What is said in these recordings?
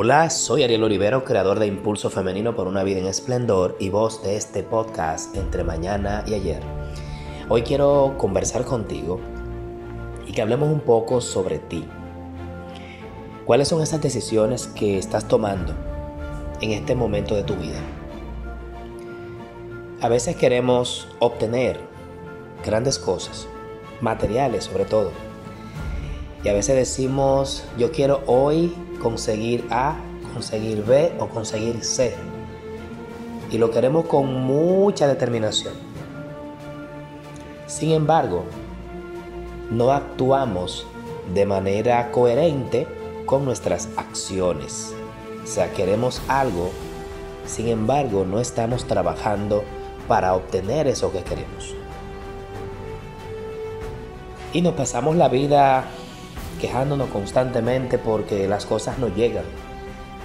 Hola, soy Ariel Olivero, creador de Impulso Femenino por una vida en esplendor y voz de este podcast entre mañana y ayer. Hoy quiero conversar contigo y que hablemos un poco sobre ti. ¿Cuáles son esas decisiones que estás tomando en este momento de tu vida? A veces queremos obtener grandes cosas, materiales sobre todo. Y a veces decimos, yo quiero hoy conseguir A, conseguir B o conseguir C. Y lo queremos con mucha determinación. Sin embargo, no actuamos de manera coherente con nuestras acciones. O sea, queremos algo, sin embargo, no estamos trabajando para obtener eso que queremos. Y nos pasamos la vida quejándonos constantemente porque las cosas no llegan,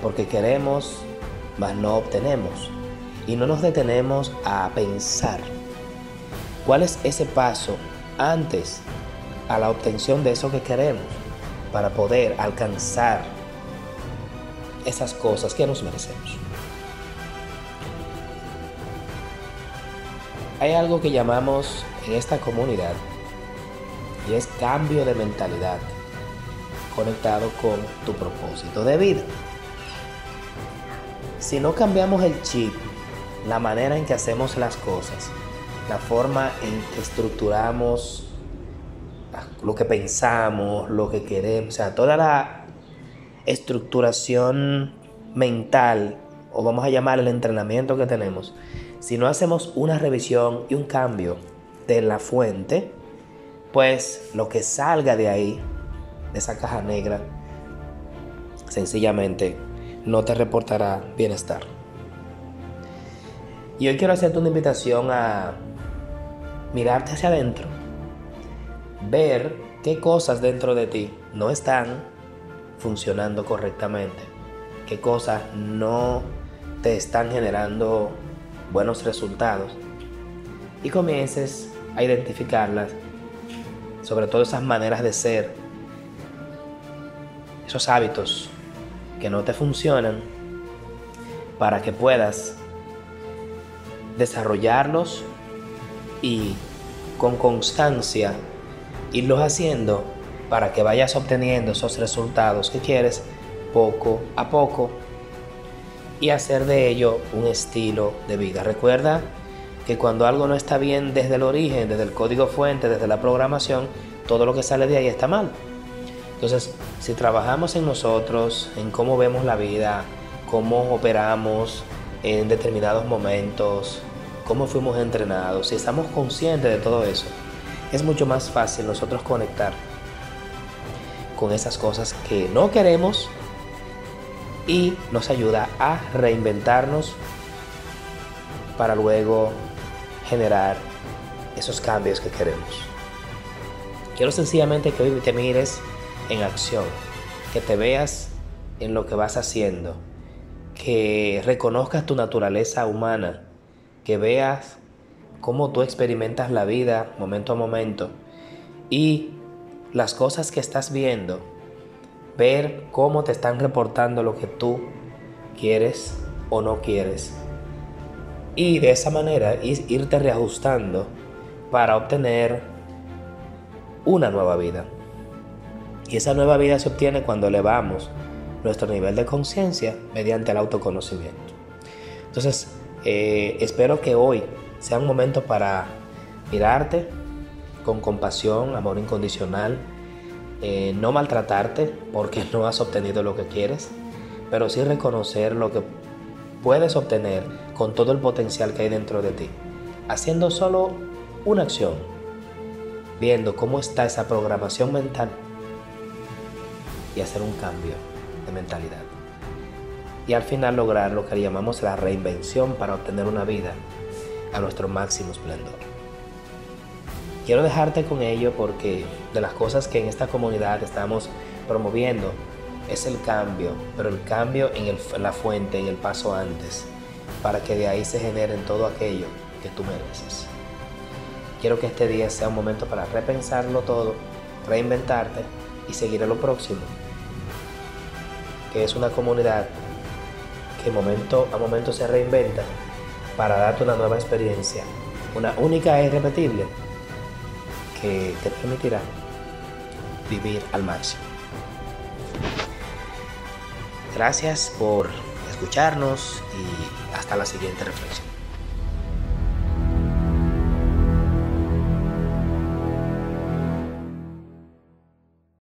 porque queremos, mas no obtenemos. Y no nos detenemos a pensar cuál es ese paso antes a la obtención de eso que queremos para poder alcanzar esas cosas que nos merecemos. Hay algo que llamamos en esta comunidad y es cambio de mentalidad conectado con tu propósito de vida. Si no cambiamos el chip, la manera en que hacemos las cosas, la forma en que estructuramos lo que pensamos, lo que queremos, o sea, toda la estructuración mental, o vamos a llamar el entrenamiento que tenemos, si no hacemos una revisión y un cambio de la fuente, pues lo que salga de ahí esa caja negra, sencillamente no te reportará bienestar. Y hoy quiero hacerte una invitación a mirarte hacia adentro, ver qué cosas dentro de ti no están funcionando correctamente, qué cosas no te están generando buenos resultados y comiences a identificarlas, sobre todo esas maneras de ser esos hábitos que no te funcionan para que puedas desarrollarlos y con constancia irlos haciendo para que vayas obteniendo esos resultados que quieres poco a poco y hacer de ello un estilo de vida. Recuerda que cuando algo no está bien desde el origen, desde el código fuente, desde la programación, todo lo que sale de ahí está mal. Entonces, si trabajamos en nosotros, en cómo vemos la vida, cómo operamos en determinados momentos, cómo fuimos entrenados, si estamos conscientes de todo eso, es mucho más fácil nosotros conectar con esas cosas que no queremos y nos ayuda a reinventarnos para luego generar esos cambios que queremos. Quiero sencillamente que hoy te mires en acción, que te veas en lo que vas haciendo, que reconozcas tu naturaleza humana, que veas cómo tú experimentas la vida momento a momento. Y las cosas que estás viendo, ver cómo te están reportando lo que tú quieres o no quieres. Y de esa manera irte reajustando para obtener una nueva vida. Y esa nueva vida se obtiene cuando elevamos nuestro nivel de conciencia mediante el autoconocimiento. Entonces, eh, espero que hoy sea un momento para mirarte con compasión, amor incondicional, eh, no maltratarte porque no has obtenido lo que quieres, pero sí reconocer lo que puedes obtener con todo el potencial que hay dentro de ti, haciendo solo una acción, viendo cómo está esa programación mental y hacer un cambio de mentalidad. Y al final lograr lo que llamamos la reinvención para obtener una vida a nuestro máximo esplendor. Quiero dejarte con ello porque de las cosas que en esta comunidad estamos promoviendo es el cambio, pero el cambio en, la fuente, en el paso antes, para que de ahí se genere todo aquello que tú mereces. Quiero que este día sea un momento para repensarlo todo, reinventarte y seguir a lo próximo que es una comunidad que momento a momento se reinventa para darte una nueva experiencia, una única e irrepetible que te permitirá vivir al máximo. Gracias por escucharnos y hasta la siguiente reflexión.